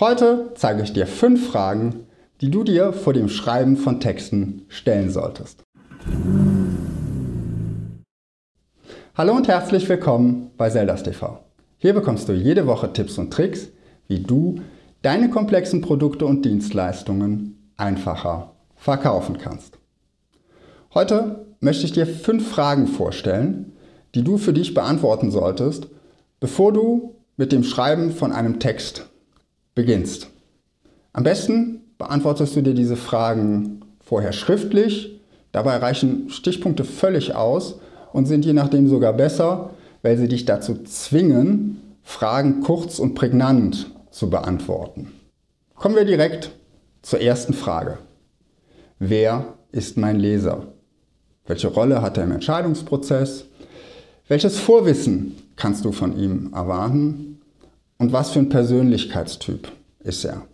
Heute zeige ich dir fünf Fragen, die du dir vor dem Schreiben von Texten stellen solltest. Hallo und herzlich willkommen bei Zeldas TV. Hier bekommst du jede Woche Tipps und Tricks, wie du deine komplexen Produkte und Dienstleistungen einfacher verkaufen kannst. Heute möchte ich dir fünf Fragen vorstellen, die du für dich beantworten solltest, bevor du mit dem Schreiben von einem Text beginnst. Am besten beantwortest du dir diese Fragen vorher schriftlich. Dabei reichen Stichpunkte völlig aus und sind je nachdem sogar besser, weil sie dich dazu zwingen, Fragen kurz und prägnant zu beantworten. Kommen wir direkt zur ersten Frage. Wer ist mein Leser? Welche Rolle hat er im Entscheidungsprozess? Welches Vorwissen kannst du von ihm erwarten? Und was für ein Persönlichkeitstyp ist er?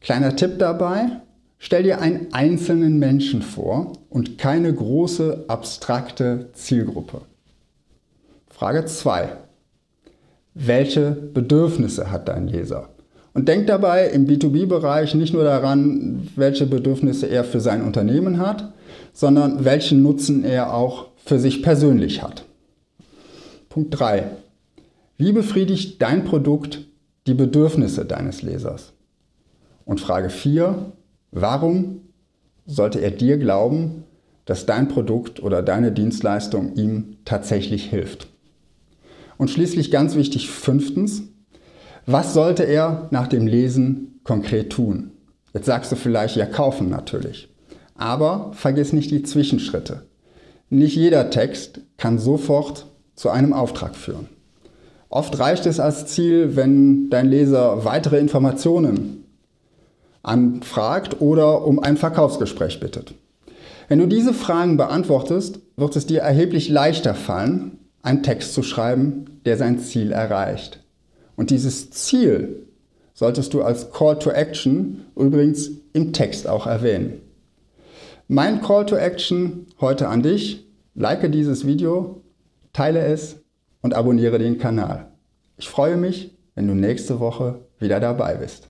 Kleiner Tipp dabei, stell dir einen einzelnen Menschen vor und keine große abstrakte Zielgruppe. Frage 2. Welche Bedürfnisse hat dein Leser? Und denk dabei im B2B-Bereich nicht nur daran, welche Bedürfnisse er für sein Unternehmen hat, sondern welchen Nutzen er auch für sich persönlich hat. Punkt 3. Wie befriedigt dein Produkt die Bedürfnisse deines Lesers? Und Frage 4. Warum sollte er dir glauben, dass dein Produkt oder deine Dienstleistung ihm tatsächlich hilft? Und schließlich ganz wichtig, fünftens, was sollte er nach dem Lesen konkret tun? Jetzt sagst du vielleicht, ja, kaufen natürlich. Aber vergiss nicht die Zwischenschritte. Nicht jeder Text kann sofort zu einem Auftrag führen. Oft reicht es als Ziel, wenn dein Leser weitere Informationen anfragt oder um ein Verkaufsgespräch bittet. Wenn du diese Fragen beantwortest, wird es dir erheblich leichter fallen, einen Text zu schreiben, der sein Ziel erreicht. Und dieses Ziel solltest du als Call to Action übrigens im Text auch erwähnen. Mein Call to Action heute an dich. Like dieses Video, teile es und abonniere den Kanal. Ich freue mich, wenn du nächste Woche wieder dabei bist.